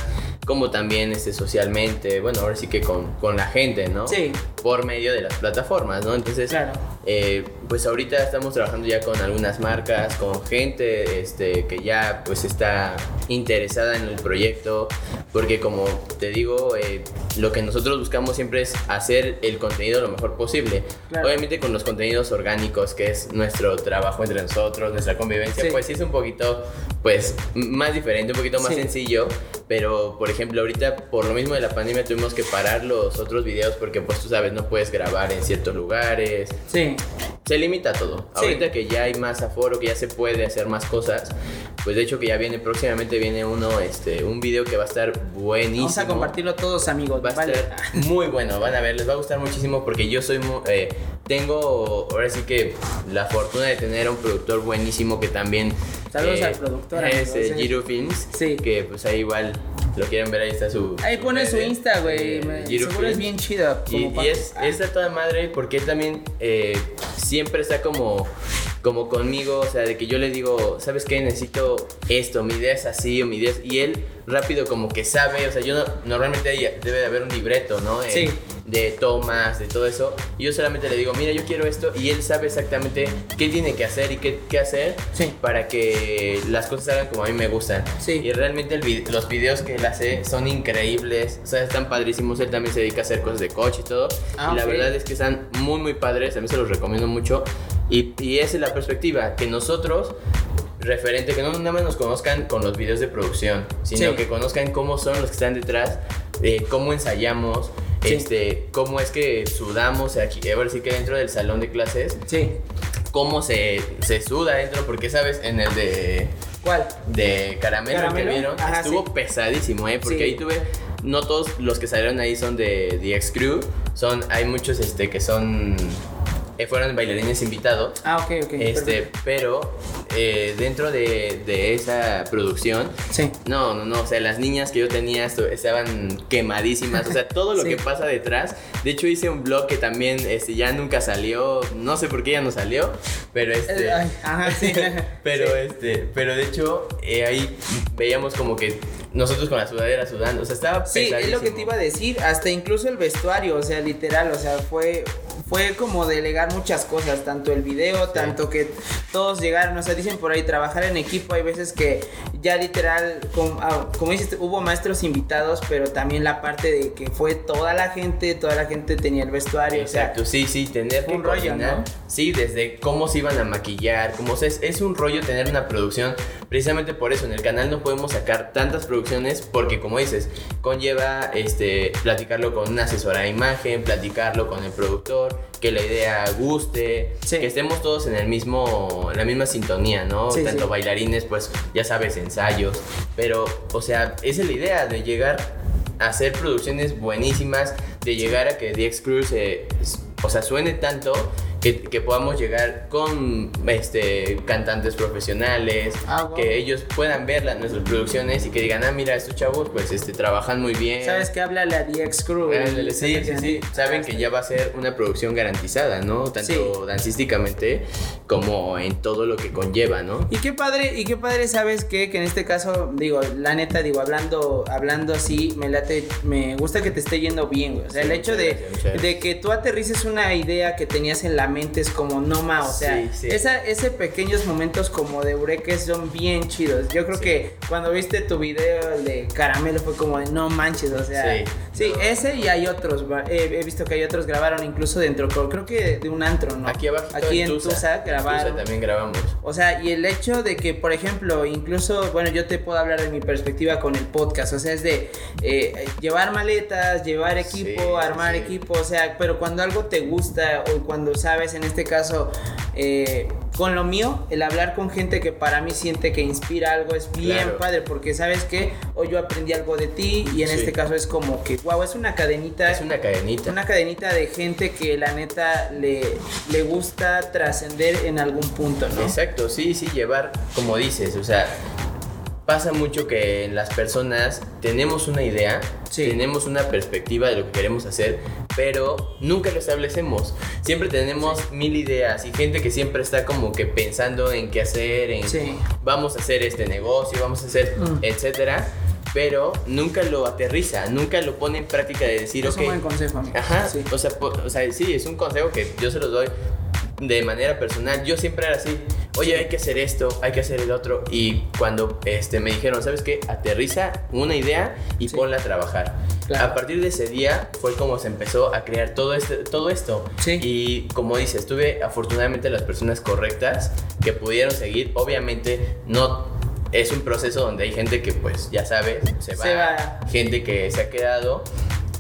como también este, socialmente, bueno, ahora sí que con, con la gente, ¿no? Sí. Por medio de las plataformas, ¿no? Entonces, Claro. eh, pues ahorita estamos trabajando ya con algunas marcas, con gente este, que ya pues está interesada en el proyecto, porque como te digo, eh, lo que nosotros buscamos siempre es hacer el contenido lo mejor posible. Claro. Obviamente con los contenidos orgánicos, que es nuestro trabajo entre nosotros, nuestra convivencia, Sí. pues sí es un poquito pues más diferente, un poquito más Sí. sencillo, pero por ejemplo ahorita por lo mismo de la pandemia tuvimos que parar los otros videos porque pues tú sabes, no puedes grabar en ciertos lugares, Sí. se limita todo. Sí. Ahorita que ya hay más aforo, que ya se puede hacer más cosas, pues de hecho que ya viene próximamente viene uno, este, un video que va a estar buenísimo. Vamos a compartirlo todos, amigos. Va a ¿vale? estar muy bueno, van a ver, les va a gustar muchísimo porque yo soy mu- eh, tengo ahora sí que la fortuna de tener a un productor buenísimo que también Saludos al productor, es amigos, eh, eh. Giro Films, Sí. que pues ahí igual lo quieren ver ahí está su Ahí pone su Insta, güey. eh, Seguro es bien chida. Y, es, es toda madre porque él también eh, siempre está como, como conmigo, o sea, de que yo le digo, ¿sabes qué? Necesito esto, mi idea es así o mi idea es... Y él rápido como que sabe, o sea, yo no- normalmente hay- debe de haber un libreto, ¿no? Eh, Sí. De tomas, de todo eso. Y yo solamente le digo, mira, yo quiero esto. Y él sabe exactamente qué tiene que hacer y qué, qué hacer Sí. para que las cosas salgan como a mí me gustan. Sí. Y realmente el vid- los videos que él hace son increíbles, o sea, están padrísimos. Él también se dedica a hacer cosas de coche y todo. Ah, y la verdad es que están muy, muy padres. A mí se los recomiendo mucho. Y, y esa es la perspectiva, que nosotros, referente, que no nada más nos conozcan con los videos de producción, sino Sí. que conozcan cómo son los que están detrás, eh, cómo ensayamos. Sí. Este, cómo es que sudamos aquí, ahora sí que dentro del salón de clases, Sí. cómo se, se suda dentro, porque sabes, en el de ¿Cuál? de caramelo, Caramelo, que vieron ajá, estuvo sí. pesadísimo, ¿eh? Porque ahí tuve, no todos los que salieron ahí son de The X Crew, son, hay muchos este, que son, eh, fueron bailarines invitados, Ah, ok, ok. este, perfecto. pero eh, dentro de, de esa producción, Sí. no, no, no, o sea, las niñas que yo tenía estaban quemadísimas, o sea, todo lo Sí. que pasa detrás. De hecho, hice un blog que también este, ya nunca salió, no sé por qué ya no salió, pero este... Eh, ajá, sí. Pero Sí. este, pero de hecho, eh, ahí veíamos como que nosotros con la sudadera sudando, o sea, estaba Sí, es lo que te iba a decir, hasta incluso el vestuario, o sea, literal, o sea, fue fue como delegar muchas cosas, tanto el video, tanto que todos llegaron, o sea, dicen por ahí trabajar en equipo, hay veces que ya literal, como, ah, como dices, hubo maestros invitados, pero también la parte de que fue toda la gente, toda la gente tenía el vestuario, Exacto, o sea, sí, sí, tener un rollo, ¿no? Sí, desde cómo se iban a maquillar, cómo se, es, es un rollo tener una producción. Precisamente por eso en el canal no podemos sacar tantas producciones porque como dices, conlleva este platicarlo con una asesora de imagen, platicarlo con el productor, que la idea guste, Sí. que estemos todos en el mismo en la misma sintonía, ¿no? Sí, Tanto sí. bailarines, pues ya sabes, ensayos, pero o sea, esa es la idea de llegar a hacer producciones buenísimas, de llegar a que DX Crew se, o sea, suene tanto que, que podamos llegar con este, cantantes profesionales, Ah, wow. que ellos puedan ver las, nuestras producciones y que digan, ah, mira, estos chavos pues este, trabajan muy bien. sabes que habla la DX Crew. El- Sí, sí, sí. Saben que ya va a ser una producción garantizada, ¿no? Tanto Sí. dancísticamente como en todo lo que conlleva, ¿no? Y qué padre, y qué padre, ¿sabes qué? Que en este caso, digo, la neta, digo, hablando, hablando así, me late, me gusta que te esté yendo bien, güey. O sea, Sí, el hecho de, de que tú aterrices una idea que tenías en la mente es como no ma, o sea, Sí, sí. Esa, ese pequeños momentos como de eureka son bien chidos. Yo creo Sí. que cuando viste tu video el de caramelo fue como de no manches, o sea, sí, no. ese y hay otros, he visto que hay otros grabaron incluso dentro, creo que de un antro, ¿no? Aquí abajo Aquí en Tusa, grabaron. también grabamos. O sea, y el hecho de que, por ejemplo, incluso, bueno, yo te puedo hablar de mi perspectiva con el podcast, o sea, es de eh, llevar maletas, llevar equipo, armar equipo, o sea, pero cuando algo te gusta o cuando sabes, en este caso, eh, con lo mío, el hablar con gente que para mí siente que inspira algo es bien Claro. padre, porque sabes que hoy yo aprendí algo de ti y en Sí. este caso es como que, wow, es una cadenita. Es una cadenita. Una cadenita de gente que la neta le, le gusta trascender en algún punto, ¿no? Exacto, sí, sí, llevar, como dices, o sea, pasa mucho que las personas tenemos una idea, Sí. tenemos una perspectiva de lo que queremos hacer, pero nunca lo establecemos. Siempre tenemos mil ideas y gente que siempre está como que pensando en qué hacer, en Sí. vamos a hacer este negocio, vamos a hacer, Mm. etcétera, pero nunca lo aterriza, nunca lo pone en práctica de decir, Es ok, un buen consejo, amigo. Ajá, Sí. o, sea, o sea, sí, es un consejo que yo se los doy de manera personal. Yo siempre era así, oye, hay que hacer esto, hay que hacer el otro. Y cuando este, me dijeron, ¿sabes qué? Aterriza una idea y Sí. ponla a trabajar. Claro. A partir de ese día fue como se empezó a crear todo, este, todo esto. Sí. Y como dices, tuve afortunadamente las personas correctas que pudieron seguir. Obviamente no... Es un proceso donde hay gente que pues ya sabes, se va, Se va. gente que se ha quedado,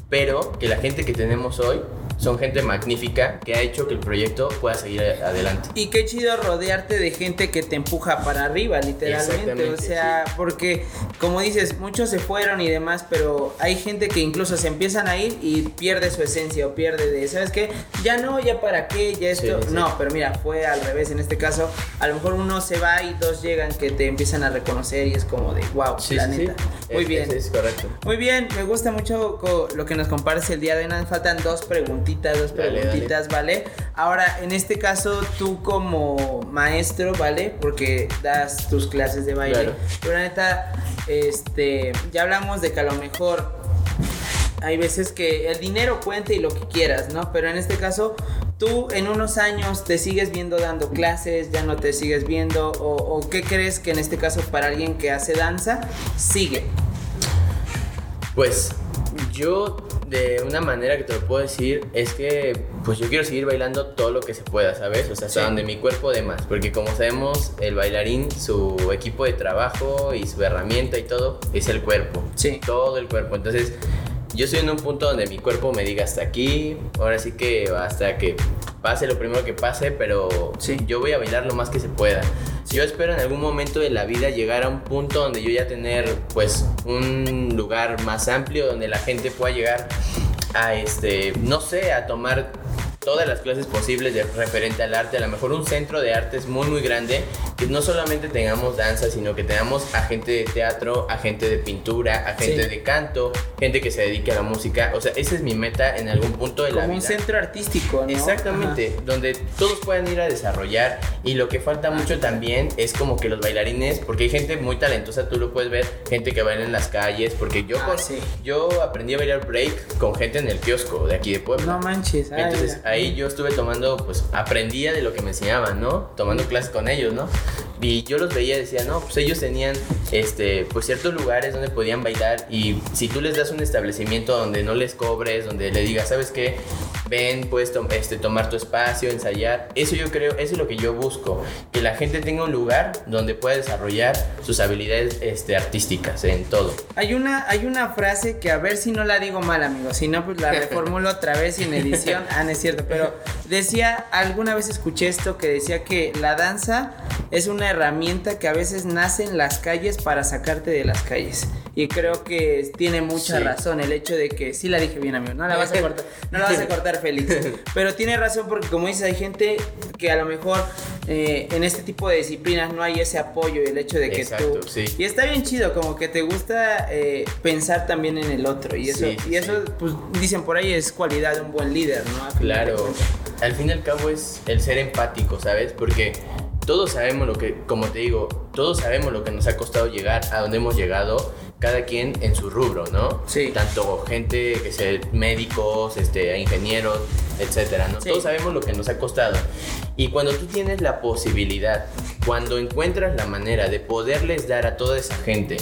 pero que la gente que tenemos hoy son gente magnífica que ha hecho que el proyecto pueda seguir adelante. Y qué chido rodearte de gente que te empuja para arriba, literalmente. O sea, porque como dices, muchos se fueron y demás, pero hay gente que incluso se empiezan a ir y pierde su esencia o pierde de, ¿sabes qué? Ya no, ya para qué, ya esto. Sí, sí. No, pero mira, fue al revés en este caso. A lo mejor uno se va y dos llegan que te empiezan a reconocer y es como de, wow, Sí, la neta. Muy Es- bien. Es, es correcto. Muy bien, me gusta mucho lo que nos compartes el día de hoy. Faltan dos preguntitas, dos Dale, preguntitas, ¿vale? Ahora, en este caso, tú como maestro, ¿vale? Porque das tus clases de baile. Claro. Pero la neta, este, ya hablamos de que a lo mejor hay veces que el dinero cuenta y lo que quieras, ¿no? Pero en este caso, tú en unos años te sigues viendo dando clases, ya no te sigues viendo, o, o qué crees que en este caso para alguien que hace danza, sigue. Pues yo de una manera que te lo puedo decir es que pues yo quiero seguir bailando todo lo que se pueda, ¿sabes? O sea, hasta Sí. donde mi cuerpo dé más, porque como sabemos, el bailarín, su equipo de trabajo y su herramienta y todo es el cuerpo. Sí. Todo el cuerpo. Entonces, yo estoy en un punto donde mi cuerpo me diga hasta aquí, ahora sí que hasta que pase lo primero que pase, pero Sí. yo voy a bailar lo más que se pueda. Yo espero en algún momento de la vida llegar a un punto donde yo ya tener pues un lugar más amplio donde la gente pueda llegar a este, no sé, a tomar todas las clases posibles de referente al arte, a lo mejor un centro de artes muy muy grande, que no solamente tengamos danza, sino que tengamos a gente de teatro, a gente de pintura, a gente Sí. de canto, gente que se dedique a la música, o sea, esa es mi meta en algún punto de la Como un vida. centro artístico, ¿no? Exactamente, donde todos puedan ir a desarrollar y lo que falta mucho también es como que los bailarines, porque hay gente muy talentosa, tú lo puedes ver, gente que baila en las calles, porque yo, Ah, con- sí. yo aprendí a bailar break con gente en el kiosco de aquí de Puebla. No manches. ay, Entonces. Ahí yo estuve tomando, pues aprendía de lo que me enseñaban, ¿no? Tomando clases con ellos, ¿no? Y yo los veía y decía, no, pues ellos tenían, este, pues ciertos lugares donde podían bailar y si tú les das un establecimiento donde no les cobres, donde le digas, ¿sabes qué? Ven, puedes este, tomar tu espacio, ensayar. Eso yo creo, eso es lo que yo busco, que la gente tenga un lugar donde pueda desarrollar sus habilidades este, artísticas en todo. Hay una, hay una frase que a ver si no la digo mal, amigo. Si no, pues la reformulo otra vez en edición. Ah, no es cierto. Pero decía, alguna vez escuché esto que decía que la danza es una herramienta que a veces nace en las calles para sacarte de las calles. Y creo que tiene mucha Sí. razón el hecho de que sí la dije bien, amigo. No la vas a cortar, no la vas a cortar, Félix. Pero tiene razón porque como dices, hay gente que a lo mejor eh, en este tipo de disciplinas no hay ese apoyo y el hecho de que Exacto, tú sí. y está bien chido, como que te gusta eh, pensar también en el otro. Y eso, Sí, y eso pues dicen por ahí, es cualidad de un buen líder, ¿no? Claro, al fin y al cabo es el ser empático, ¿sabes? Porque todos sabemos lo que, como te digo, todos sabemos lo que nos ha costado llegar a donde hemos llegado, cada quien en su rubro, ¿no? Sí. Tanto gente que sea médicos, este, ingenieros, etcétera, ¿no? Sí. Todos sabemos lo que nos ha costado. Y cuando tú tienes la posibilidad, cuando encuentras la manera de poderles dar a toda esa gente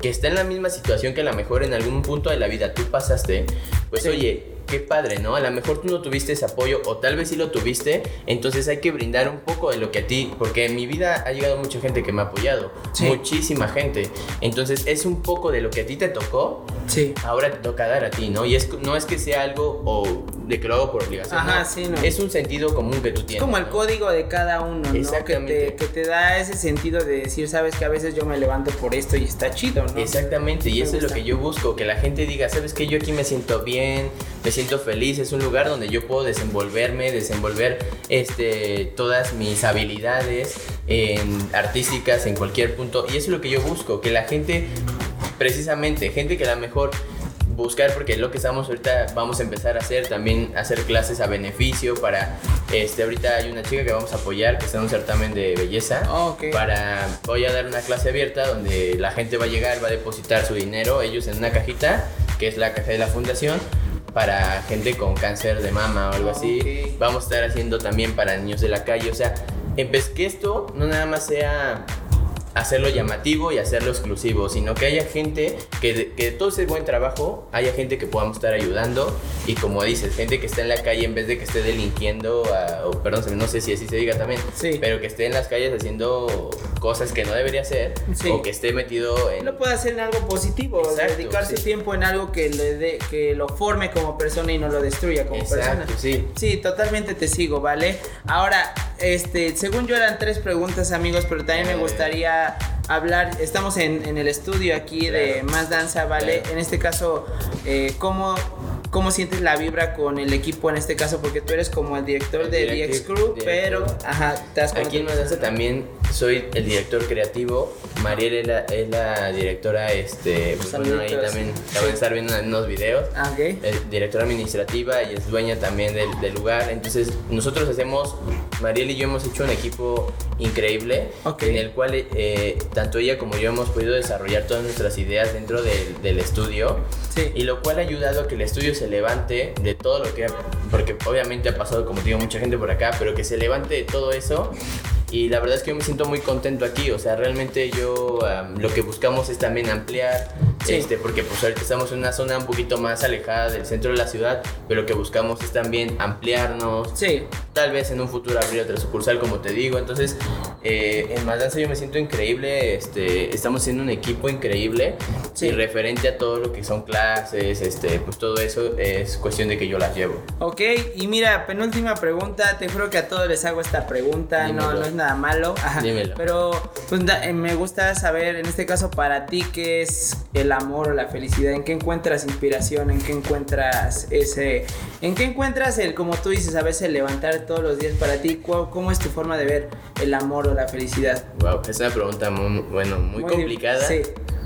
que está en la misma situación que a lo mejor en algún punto de la vida tú pasaste, pues Sí. oye, qué padre, ¿no? A lo mejor tú no tuviste ese apoyo o tal vez sí lo tuviste, entonces hay que brindar un poco de lo que a ti, porque en mi vida ha llegado mucha gente que me ha apoyado, Sí. muchísima gente. Entonces es un poco de lo que a ti te tocó, Sí. ahora te toca dar a ti, ¿no? Y es, no es que sea algo o de que lo hago por obligación. Ajá, no. sí, no. Es un sentido común que tú Es tienes. como el ¿no? código de cada uno, ¿no? Que te, que te da ese sentido de decir, sabes que a veces yo me levanto por esto y está chido, ¿no? Exactamente, y Me eso es lo que yo busco, que la gente diga, sabes que yo aquí me siento bien, me siento feliz, es un lugar donde yo puedo desenvolverme, desenvolver este, todas mis habilidades en artísticas en cualquier punto, y eso es lo que yo busco, que la gente, precisamente, gente que a lo mejor buscar porque lo que estamos ahorita vamos a empezar a hacer también hacer clases a beneficio para este ahorita hay una chica que vamos a apoyar que está en un certamen de belleza Oh, ok. para voy a dar una clase abierta donde la gente va a llegar va a depositar su dinero ellos en una cajita que es la caja de la fundación para gente con cáncer de mama o algo Ah, así vamos a estar haciendo también para niños de la calle o sea empecé que esto no nada más sea hacerlo llamativo y hacerlo exclusivo, sino que haya gente que de, que de todo ese buen trabajo haya gente que podamos estar ayudando y como dices, gente que esté en la calle en vez de que esté delinquiendo, a- o perdón, no sé si así se diga también, Sí. pero que esté en las calles haciendo cosas que no debería hacer Sí. o que esté metido en... Lo puede hacer en algo positivo, Exacto, dedicar su sí. tiempo en algo que, le dé- que lo forme como persona y no lo destruya como Exacto, persona. sí. Sí, totalmente te sigo, ¿vale? Ahora, este, según yo eran tres preguntas, amigos, pero también me Eh. gustaría hablar, estamos en, en el estudio aquí de Claro. Más Danza, ¿vale? Claro. En este caso, eh, ¿cómo, ¿cómo sientes la vibra con el equipo en este caso? Porque tú eres como el director El de directive- DX Crew, pero, director. ajá, te das cuenta Aquí en Madanza también soy el director creativo. Mariel es la, es la directora, este, pues bueno, ahí también Sí. van a estar viendo en unos videos. Ah, ok. es directora administrativa y es dueña también del, del lugar. Entonces, nosotros hacemos, Mariel y yo hemos hecho un equipo increíble Ok. en el cual eh, tanto ella como yo hemos podido desarrollar todas nuestras ideas dentro del, del estudio. Sí. Y lo cual ha ayudado a que el estudio se levante de todo lo que ha, porque obviamente ha pasado, como digo, mucha gente por acá, pero que se levante de todo eso. Y la verdad es que yo me siento muy contento aquí, o sea, realmente yo am, lo que buscamos es también ampliar, Sí. este, porque pues ahorita estamos en una zona un poquito más alejada del centro de la ciudad, pero lo que buscamos es también ampliarnos, Sí, tal vez en un futuro abrir otra sucursal, como te digo. Entonces, eh, en Más Danza yo me siento increíble. Este, estamos siendo un equipo increíble. Sí. Y referente a todo lo que son clases, este, pues todo eso es cuestión de que yo las llevo. Ok, y mira, penúltima pregunta, te juro que a todos les hago esta pregunta, no, Dímelo. no es nada malo, ajá, Dímelo. pero pues, da- eh, me gusta saber, en este caso para ti, qué es el amor o la felicidad, en qué encuentras inspiración, en qué encuentras ese, en qué encuentras el, como tú dices, a veces levantar todos los días para ti, ¿Cu- ¿cómo es tu forma de ver el amor o la felicidad? Wow, es una pregunta muy, bueno, muy, Muy complicada. sí.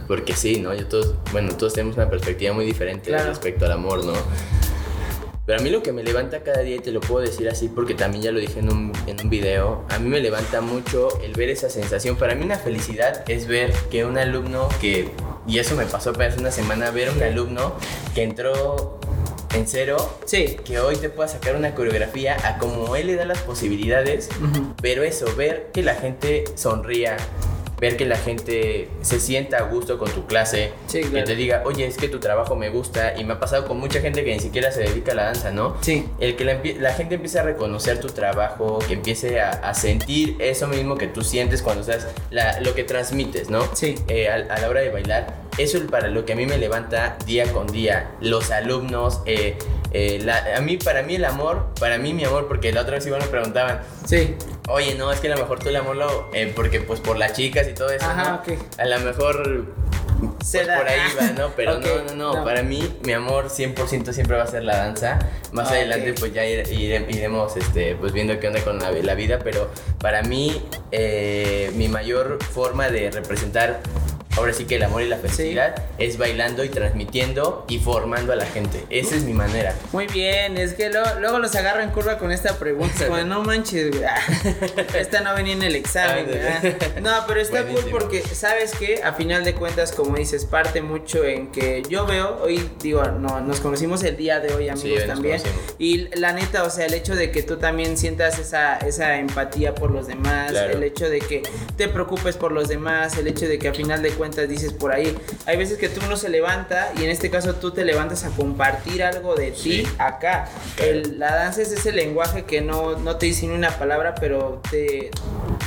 Porque sí, ¿no? Yo todos, bueno, todos tenemos una perspectiva muy diferente Claro. respecto al amor, ¿no? Pero a mí lo que me levanta cada día, y te lo puedo decir así porque también ya lo dije en un, en un video, a mí me levanta mucho el ver esa sensación. Para mí una felicidad es ver que un alumno que, y eso me pasó apenas una semana, ver un alumno que entró en cero, Sí, que hoy te pueda sacar una coreografía a como él le da las posibilidades, pero eso, ver que la gente sonría, ver que la gente se sienta a gusto con tu clase, Sí, que claro. te diga, oye, es que tu trabajo me gusta, y me ha pasado con mucha gente que ni siquiera se dedica a la danza, ¿no? sí, El que la, gente empiece a reconocer tu trabajo, que empiece a, a sentir eso mismo que tú sientes cuando estás, la- lo que transmites, ¿no? Sí. Eh, a, a la hora de bailar. Eso es para lo que a mí me levanta día con día. Los alumnos, eh, eh, la- a mí, para mí el amor, para mí mi amor, porque la otra vez igual me preguntaban, sí, oye, no, es que a lo mejor tú el amor lo, eh, porque pues por las chicas y todo eso, Ajá, ¿no? ok. A lo mejor Se pues da. por ahí va, ¿no? Pero no, no, no, no. Para mí, mi amor 100% siempre va a ser la danza. Más Ah, adelante, pues ya ire- ire- iremos este, pues viendo qué onda con la, la vida. Pero para mí, eh, mi mayor forma de representar ahora sí que el amor y la felicidad es bailando y transmitiendo y formando a la gente. Esa es mi manera. Muy bien, es que luego los agarro en curva con esta pregunta. Como, no manches, güey. Esta no venía en el examen, güey. No, pero está cool porque, ¿sabes que A final de cuentas, como dices, parte mucho en que yo veo, hoy digo, no, nos conocimos el día de hoy, amigos, también. Y la neta, o sea, el hecho de que tú también sientas esa, esa empatía por los demás, el hecho de que te preocupes por los demás, el hecho de que a final de cuentas dices por ahí, hay veces que tú uno se levanta y en este caso tú te levantas a compartir algo de ti acá. la danza es ese lenguaje que no, no te dice ni una palabra, pero te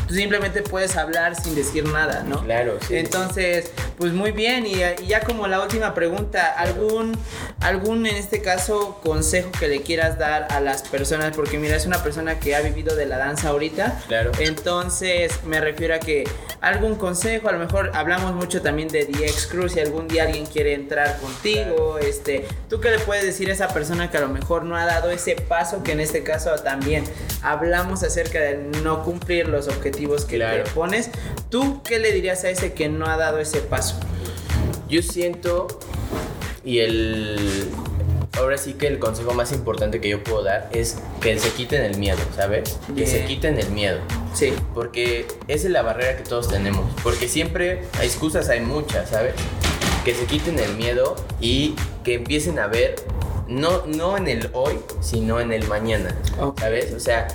tú simplemente puedes hablar sin decir nada, ¿no? Claro, sí. Entonces, pues muy bien, y, ya como la última pregunta, ¿algún, algún en este caso consejo que le quieras dar a las personas? Porque mira, es una persona que ha vivido de la danza ahorita. Claro. Entonces, me refiero a que algún consejo, a lo mejor hablamos mucho también de DX Crew, si algún día alguien quiere entrar contigo, este, ¿tú qué le puedes decir a esa persona que a lo mejor no ha dado ese paso que en este caso también hablamos acerca de no cumplir los objetivos? que le pones. ¿Tú qué le dirías a ese que no ha dado ese paso? Yo siento y el ahora sí que el consejo más importante que yo puedo dar es que se quiten el miedo, ¿sabes? Que se quiten el miedo. Sí. Porque esa es la barrera que todos tenemos. Porque siempre hay excusas, hay muchas, ¿sabes? Que se quiten el miedo y que empiecen a ver, no, no en el hoy, sino en el mañana, ¿sabes? O sea,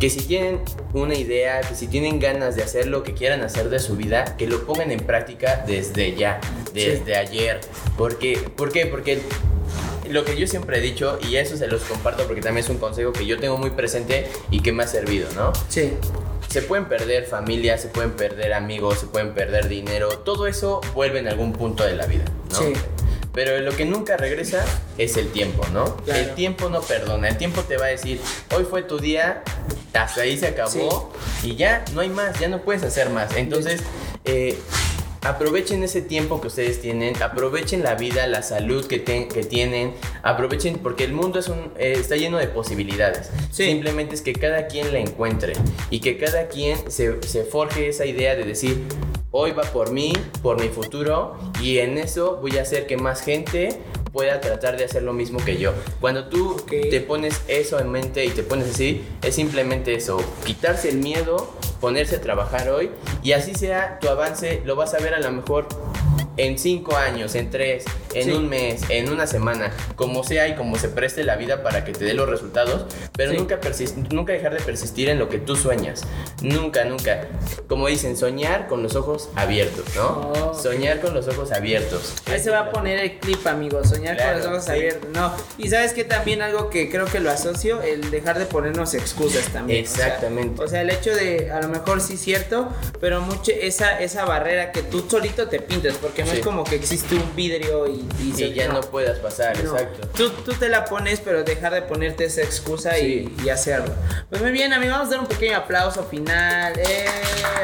que si tienen una idea, que si tienen ganas de hacer lo que quieran hacer de su vida, que lo pongan en práctica desde ya, desde ayer. Porque, ¿Por qué? Porque lo que yo siempre he dicho, y eso se los comparto porque también es un consejo que yo tengo muy presente y que me ha servido, ¿no? Sí. Se pueden perder familia, se pueden perder amigos, se pueden perder dinero, todo eso vuelve en algún punto de la vida, ¿no? Sí. Pero lo que nunca regresa es el tiempo, ¿no? El tiempo no perdona. El tiempo te va a decir, hoy fue tu día, hasta ahí se acabó y ya no hay más, ya no puedes hacer más. Entonces, eh, aprovechen ese tiempo que ustedes tienen, aprovechen la vida, la salud que, que tienen, aprovechen porque el mundo es un, eh, está lleno de posibilidades. Simplemente es que cada quien la encuentre y que cada quien se, se forje esa idea de decir, hoy va por mí, por mi futuro y en eso voy a hacer que más gente pueda tratar de hacer lo mismo que yo. Cuando tú te pones eso en mente y te pones así, es simplemente eso, quitarse el miedo, ponerse a trabajar hoy y así sea tu avance, lo vas a ver a lo mejor en cinco años, en tres, en un mes, en una semana, como sea y como se preste la vida para que te dé los resultados, pero nunca, nunca dejar de persistir en lo que tú sueñas. Nunca, nunca. Como dicen, soñar con los ojos abiertos, ¿no? Oh, soñar con los ojos abiertos. Ahí se va a poner el clip, amigos, soñar con los ojos abiertos. No, y sabes que también algo que creo que lo asocio, el dejar de ponernos excusas también. Exactamente. O sea, el hecho de, a lo mejor sí cierto, pero mucho esa, esa barrera que tú solito te pintas, porque no es como que existe un vidrio y, y, ya no, puedas pasar, exacto. Tú, tú, te la pones, pero dejar de ponerte esa excusa y, y, hacerlo. Pues muy bien, amigos, vamos a dar un pequeño aplauso final. Eh,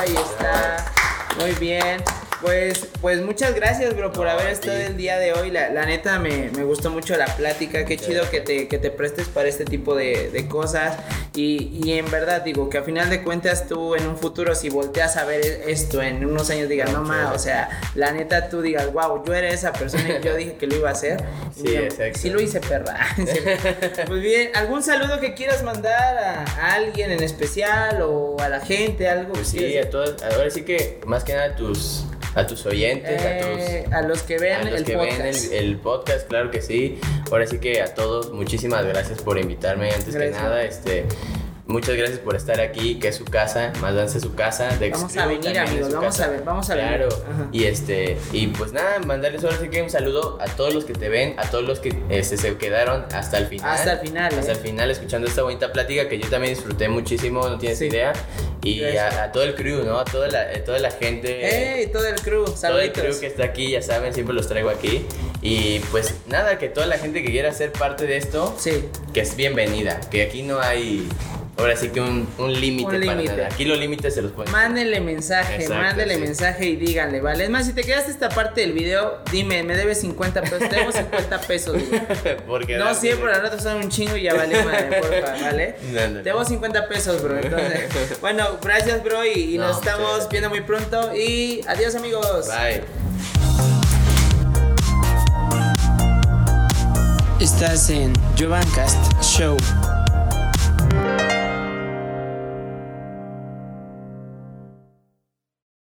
ahí está. Muy bien. Pues, pues muchas gracias, bro, por haber estado el día de hoy. La, neta me, gustó mucho la plática. Qué chido que te, que te prestes para este tipo de, cosas. Y, en verdad, digo, que a final de cuentas tú en un futuro, si volteas a ver esto en unos años, digas, no más, o sea, la neta tú digas, wow, yo era esa persona y yo dije que lo iba a hacer. Sí, exacto. Sí lo hice, perra. pues bien, ¿algún saludo que quieras mandar a, alguien en especial o a la gente, algo? Pues sí, a todos. Ahora sí que más que nada tus a tus oyentes, a, eh, a los que ven, el, podcast. el, podcast, claro que sí. Ahora sí que a todos, muchísimas gracias por invitarme. Antes que nada, este Muchas gracias por estar aquí, que es su casa, más danza su casa. De vamos a venir, amigos, vamos a ver, vamos a ver. Claro. Y este, y pues nada, mandarles ahora sí que un saludo a todos los que te ven, a todos los que este, se quedaron hasta el final. Hasta el final. Hasta el ¿eh? final, escuchando esta bonita plática que yo también disfruté muchísimo, no tienes idea. Y a, todo el crew, ¿no? A toda la, toda la gente. ¡Ey! Todo el crew, saluditos. Todo el crew que está aquí, ya saben, siempre los traigo aquí. Y pues nada, que toda la gente que quiera ser parte de esto, sí. que es bienvenida. Que aquí no hay ahora sí que un, un límite. Aquí los límites se los ponen. Mándele mensaje, Exacto, mándele mensaje y díganle, ¿vale? Es más, si te quedaste esta parte del video, dime, me debes 50 pesos. Tenemos 50 pesos. Porque no siempre, las notas son un chingo y ya vale, madre, porfa, ¿vale? No, no, Tenemos 50 pesos, bro. Entonces, bueno, gracias, bro. Y, nos estamos viendo muy pronto. Y adiós, amigos. Bye. Estás en Jovancast Show.